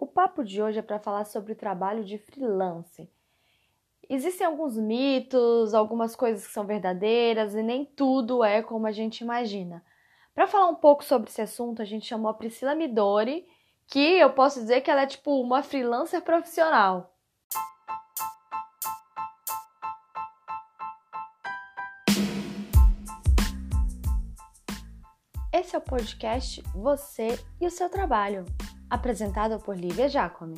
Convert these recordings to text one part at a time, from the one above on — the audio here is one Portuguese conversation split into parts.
O papo de hoje é para falar sobre o trabalho de freelance. Existem alguns mitos, algumas coisas que são verdadeiras e nem tudo é como a gente imagina. Para falar um pouco sobre esse assunto, a gente chamou a Priscila Midori, que eu posso dizer que ela é tipo uma freelancer profissional. Esse é o podcast Você e o seu trabalho, apresentado por Lívia Jacome.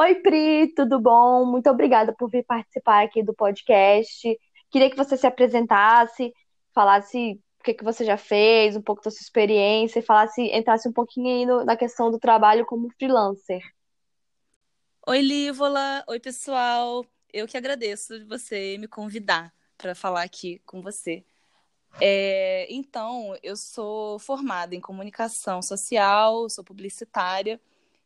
Oi, Pri, tudo bom? Muito obrigada por vir participar aqui do podcast. Queria que você se apresentasse, falasse o que, que você já fez, um pouco da sua experiência, e falasse, entrasse um pouquinho aí no, na questão do trabalho como freelancer. Oi, Lívola. Oi, pessoal. Eu que agradeço de você me convidar para falar aqui com você. É, então, eu sou formada em comunicação social, sou publicitária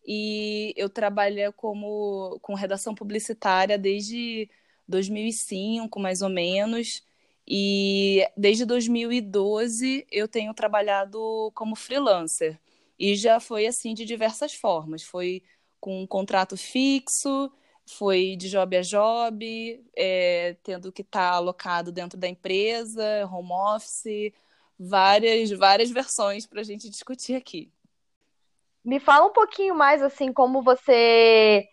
e eu trabalho como com redação publicitária desde 2005, mais ou menos. E desde 2012 eu tenho trabalhado como freelancer. E já foi assim de diversas formas. Foi com um contrato fixo, foi de job a job, é, tendo que estar tá alocado dentro da empresa, home office, várias, várias versões para a gente discutir aqui. Me fala um pouquinho mais, assim, como você.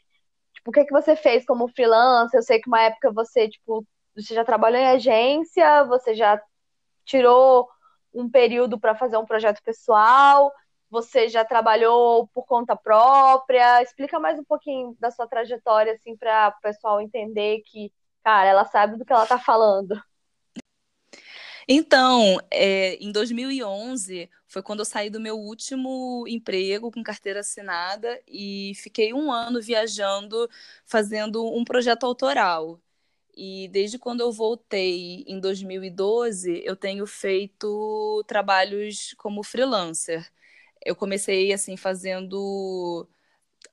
Tipo, o que, que você fez como freelancer? Eu sei que uma época você, tipo, você já trabalhou em agência, você já tirou um período para fazer um projeto pessoal, você já trabalhou por conta própria. Explica mais um pouquinho da sua trajetória, assim, para o pessoal entender que, cara, ela sabe do que ela está falando. Então, é, em 2011 foi quando eu saí do meu último emprego com carteira assinada e fiquei um ano viajando, fazendo um projeto autoral. E desde quando eu voltei em 2012, eu tenho feito trabalhos como freelancer. Eu comecei assim fazendo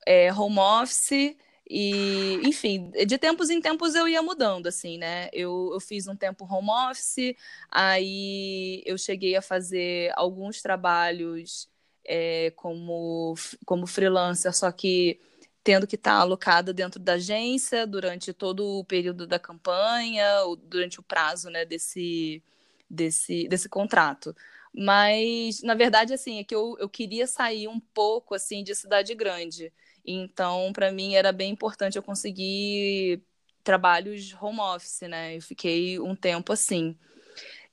é, home office e, enfim, de tempos em tempos eu ia mudando, assim, né? Eu, eu fiz um tempo home office, aí eu cheguei a fazer alguns trabalhos é, como, como freelancer, só que tendo que estar alocada dentro da agência durante todo o período da campanha, durante o prazo né, desse, desse, desse contrato. Mas, na verdade, assim, é que eu, eu queria sair um pouco, assim, de cidade grande. Então, para mim era bem importante eu conseguir trabalhos home office, né? Eu fiquei um tempo assim.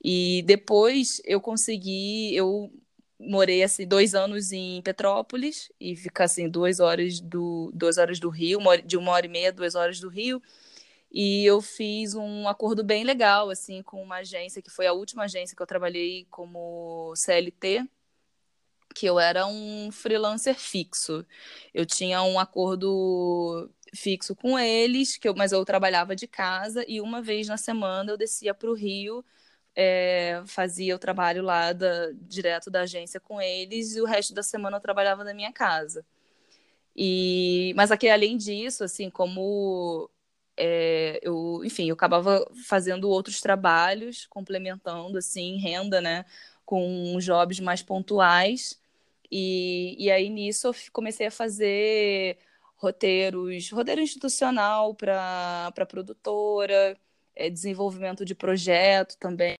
E depois eu consegui, eu morei assim dois anos em Petrópolis e ficar assim duas horas do duas horas do Rio, de uma hora e meia, duas horas do Rio. E eu fiz um acordo bem legal assim com uma agência que foi a última agência que eu trabalhei como CLT que eu era um freelancer fixo. Eu tinha um acordo fixo com eles, que eu, mas eu trabalhava de casa e uma vez na semana eu descia para o Rio, é, fazia o trabalho lá da, direto da agência com eles e o resto da semana eu trabalhava na minha casa. E, mas aqui, além disso, assim, como é, eu, enfim, eu acabava fazendo outros trabalhos, complementando, assim, renda, né, com jobs mais pontuais. E, e aí nisso eu comecei a fazer roteiros, roteiro institucional para produtora, é, desenvolvimento de projeto também,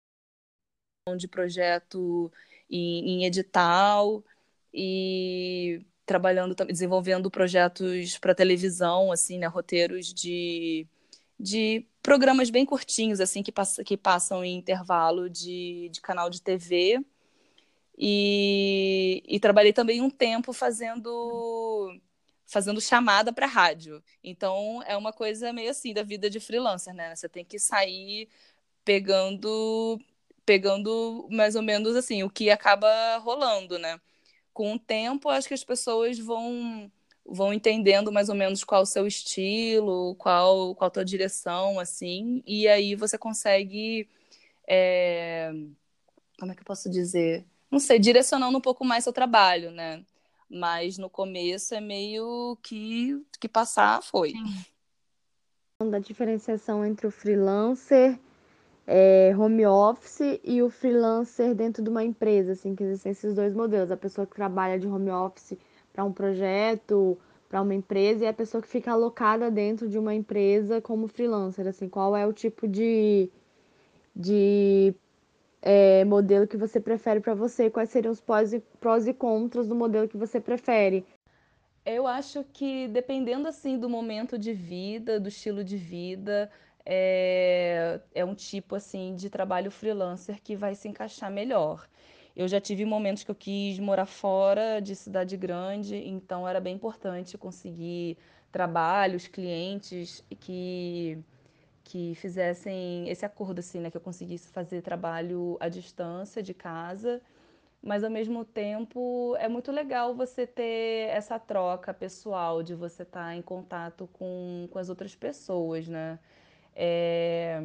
de projeto em, em edital e trabalhando desenvolvendo projetos para televisão assim né roteiros de, de programas bem curtinhos assim que, pass que passam em intervalo de, de canal de TV e, e trabalhei também um tempo fazendo fazendo chamada para rádio. Então é uma coisa meio assim da vida de freelancer, né? Você tem que sair pegando pegando mais ou menos assim o que acaba rolando, né? Com o tempo, acho que as pessoas vão vão entendendo mais ou menos qual o seu estilo, qual qual a tua direção, assim, e aí você consegue é... como é que eu posso dizer? não sei, direcionando um pouco mais seu trabalho, né? Mas no começo é meio que, que passar foi. Da diferenciação entre o freelancer é, home office e o freelancer dentro de uma empresa, assim, que existem esses dois modelos. A pessoa que trabalha de home office para um projeto, para uma empresa, e a pessoa que fica alocada dentro de uma empresa como freelancer, assim, qual é o tipo de, de é, modelo que você prefere para você? Quais seriam os prós e, prós e contras do modelo que você prefere? Eu acho que dependendo assim do momento de vida, do estilo de vida, é, é um tipo assim de trabalho freelancer que vai se encaixar melhor. Eu já tive momentos que eu quis morar fora de cidade grande, então era bem importante conseguir trabalhos, clientes que que fizessem esse acordo assim, né, que eu conseguisse fazer trabalho à distância de casa mas ao mesmo tempo é muito legal você ter essa troca pessoal, de você estar em contato com, com as outras pessoas, né? É,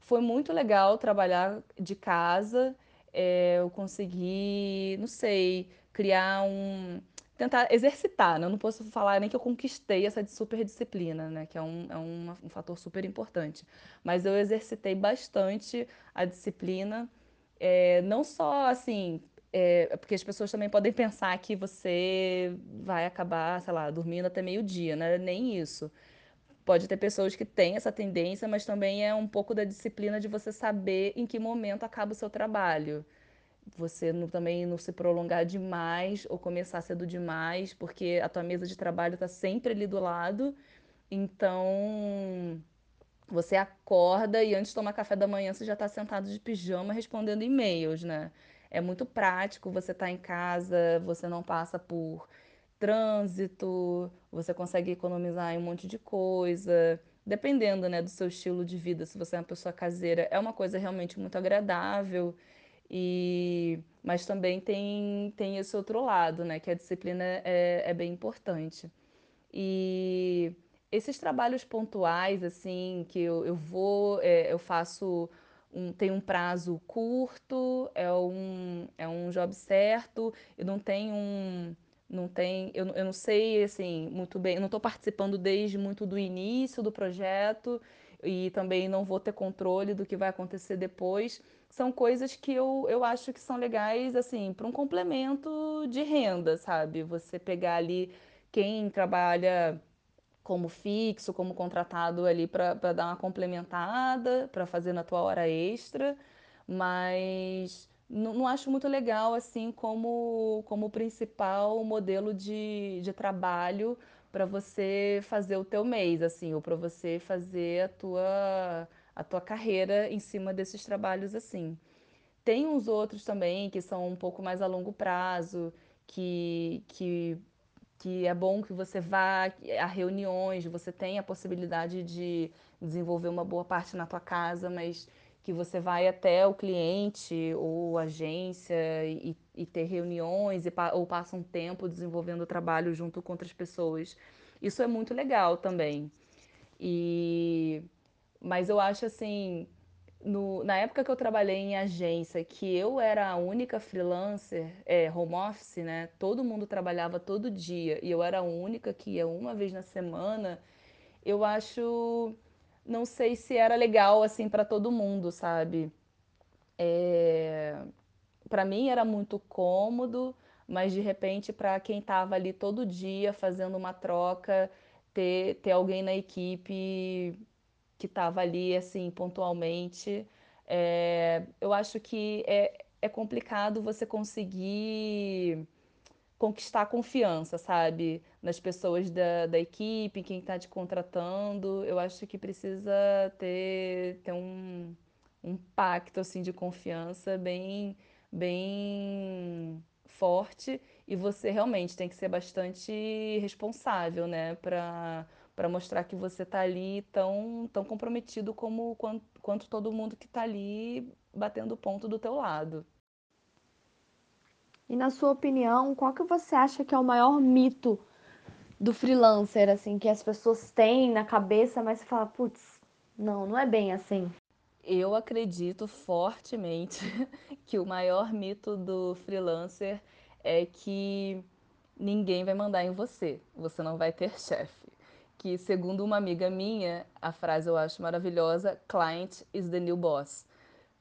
foi muito legal trabalhar de casa. É, eu consegui, não sei, criar um. Tentar exercitar, né? Eu não posso falar nem que eu conquistei essa super disciplina, né? Que é um, é um, um fator super importante. Mas eu exercitei bastante a disciplina, é, não só assim é, porque as pessoas também podem pensar que você vai acabar, sei lá, dormindo até meio-dia, né? Nem isso. Pode ter pessoas que têm essa tendência, mas também é um pouco da disciplina de você saber em que momento acaba o seu trabalho. Você não, também não se prolongar demais ou começar cedo demais, porque a tua mesa de trabalho está sempre ali do lado. Então, você acorda e antes de tomar café da manhã você já está sentado de pijama respondendo e-mails, né? É muito prático, você está em casa, você não passa por trânsito, você consegue economizar em um monte de coisa. Dependendo, né, do seu estilo de vida, se você é uma pessoa caseira, é uma coisa realmente muito agradável. E mas também tem, tem esse outro lado, né, que a disciplina é, é bem importante. E esses trabalhos pontuais, assim, que eu, eu vou, é, eu faço, um, tem um prazo curto, é um, é um job certo, eu não tenho um, não tem, eu, eu não sei, assim, muito bem, eu não estou participando desde muito do início do projeto e também não vou ter controle do que vai acontecer depois. São coisas que eu, eu acho que são legais, assim, para um complemento de renda, sabe? Você pegar ali quem trabalha como fixo, como contratado ali para dar uma complementada, para fazer na tua hora extra, mas não, não acho muito legal assim como, como principal modelo de, de trabalho para você fazer o teu mês, assim, ou para você fazer a tua, a tua carreira em cima desses trabalhos assim. Tem uns outros também que são um pouco mais a longo prazo, que, que que é bom que você vá a reuniões, você tem a possibilidade de desenvolver uma boa parte na tua casa, mas que você vai até o cliente ou agência e, e ter reuniões e, ou passa um tempo desenvolvendo o trabalho junto com outras pessoas. Isso é muito legal também. E mas eu acho assim, no, na época que eu trabalhei em agência, que eu era a única freelancer, é, home office, né? Todo mundo trabalhava todo dia e eu era a única que ia uma vez na semana. Eu acho, não sei se era legal assim para todo mundo, sabe? É, para mim era muito cômodo, mas de repente para quem estava ali todo dia fazendo uma troca, ter, ter alguém na equipe que estava ali assim pontualmente. É, eu acho que é, é complicado você conseguir conquistar a confiança, sabe? Nas pessoas da, da equipe, quem está te contratando. Eu acho que precisa ter, ter um, um pacto assim de confiança bem, bem forte e você realmente tem que ser bastante responsável, né? Para para mostrar que você está ali tão, tão comprometido como quanto, quanto todo mundo que está ali batendo o ponto do teu lado. E na sua opinião, qual que você acha que é o maior mito do freelancer, assim, que as pessoas têm na cabeça, mas você fala, putz, não, não é bem assim. Eu acredito fortemente que o maior mito do freelancer é que ninguém vai mandar em você, você não vai ter chefe. Que, segundo uma amiga minha, a frase eu acho maravilhosa: client is the new boss.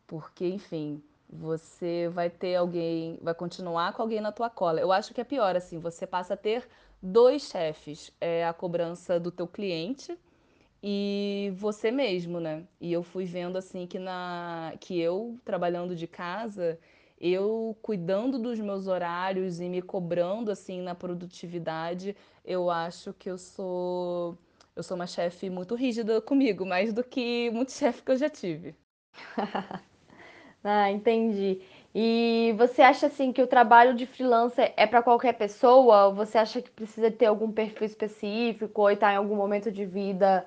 porque, enfim, você vai ter alguém, vai continuar com alguém na tua cola. Eu acho que é pior, assim, você passa a ter dois chefes, é a cobrança do teu cliente e você mesmo, né? E eu fui vendo assim que na que eu trabalhando de casa, eu cuidando dos meus horários e me cobrando assim na produtividade, eu acho que eu sou eu sou uma chefe muito rígida comigo, mais do que muito chefe que eu já tive. ah, entendi. E você acha assim que o trabalho de freelancer é para qualquer pessoa? Ou você acha que precisa ter algum perfil específico ou estar tá em algum momento de vida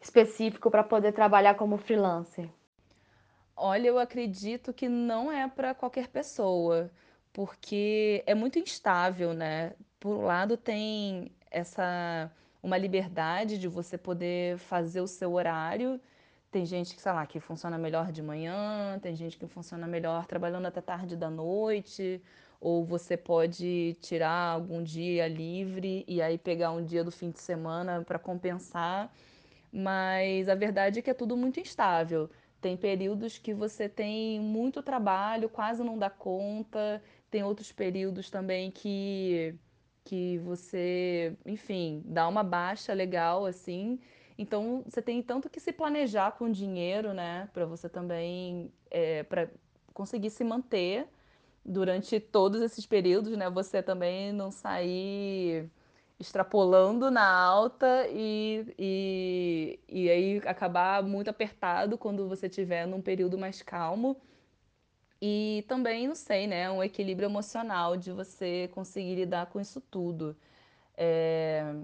específico para poder trabalhar como freelancer? Olha, eu acredito que não é para qualquer pessoa, porque é muito instável, né? Por um lado tem essa uma liberdade de você poder fazer o seu horário. Tem gente que, sei lá, que funciona melhor de manhã, tem gente que funciona melhor trabalhando até tarde da noite, ou você pode tirar algum dia livre e aí pegar um dia do fim de semana para compensar mas a verdade é que é tudo muito instável. Tem períodos que você tem muito trabalho, quase não dá conta, tem outros períodos também que, que você, enfim, dá uma baixa legal assim. Então você tem tanto que se planejar com dinheiro, né, para você também, é, para conseguir se manter durante todos esses períodos, né, você também não sair extrapolando na alta e, e, e aí acabar muito apertado quando você estiver num período mais calmo. E também, não sei, né, um equilíbrio emocional de você conseguir lidar com isso tudo. É,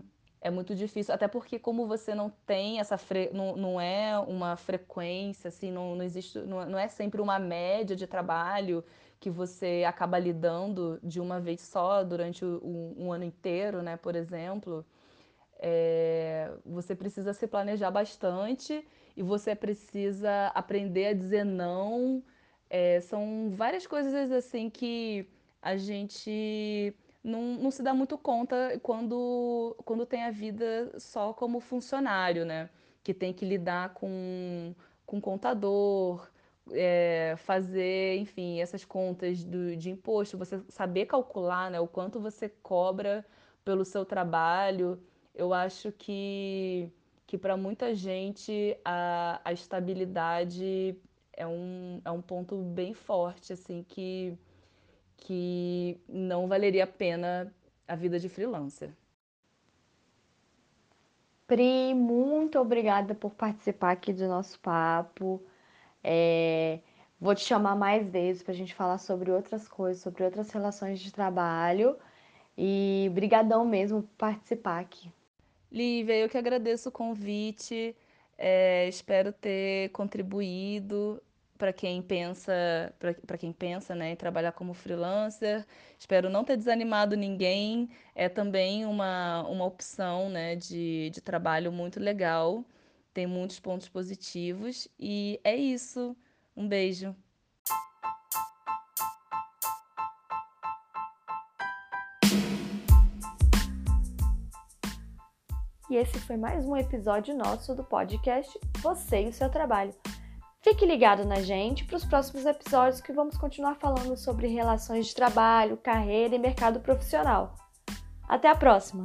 é muito difícil, até porque como você não tem essa fre... não, não é uma frequência, assim, não, não existe, não, não é sempre uma média de trabalho que você acaba lidando de uma vez só durante um, um ano inteiro, né, por exemplo, é, você precisa se planejar bastante e você precisa aprender a dizer não. É, são várias coisas assim que a gente não, não se dá muito conta quando, quando tem a vida só como funcionário, né? Que tem que lidar com, com contador, é, fazer, enfim, essas contas do, de imposto, você saber calcular né, o quanto você cobra pelo seu trabalho. Eu acho que, que para muita gente a, a estabilidade é um, é um ponto bem forte, assim, que, que não valeria a pena a vida de freelancer. Pri, muito obrigada por participar aqui do nosso papo. É, vou te chamar mais vezes para a gente falar sobre outras coisas, sobre outras relações de trabalho. E brigadão mesmo por participar aqui. Lívia, eu que agradeço o convite. É, espero ter contribuído para quem pensa, para quem pensa, né, em trabalhar como freelancer. Espero não ter desanimado ninguém. É também uma, uma opção, né, de, de trabalho muito legal tem muitos pontos positivos e é isso. Um beijo. E esse foi mais um episódio nosso do podcast Você e o seu trabalho. Fique ligado na gente para os próximos episódios que vamos continuar falando sobre relações de trabalho, carreira e mercado profissional. Até a próxima!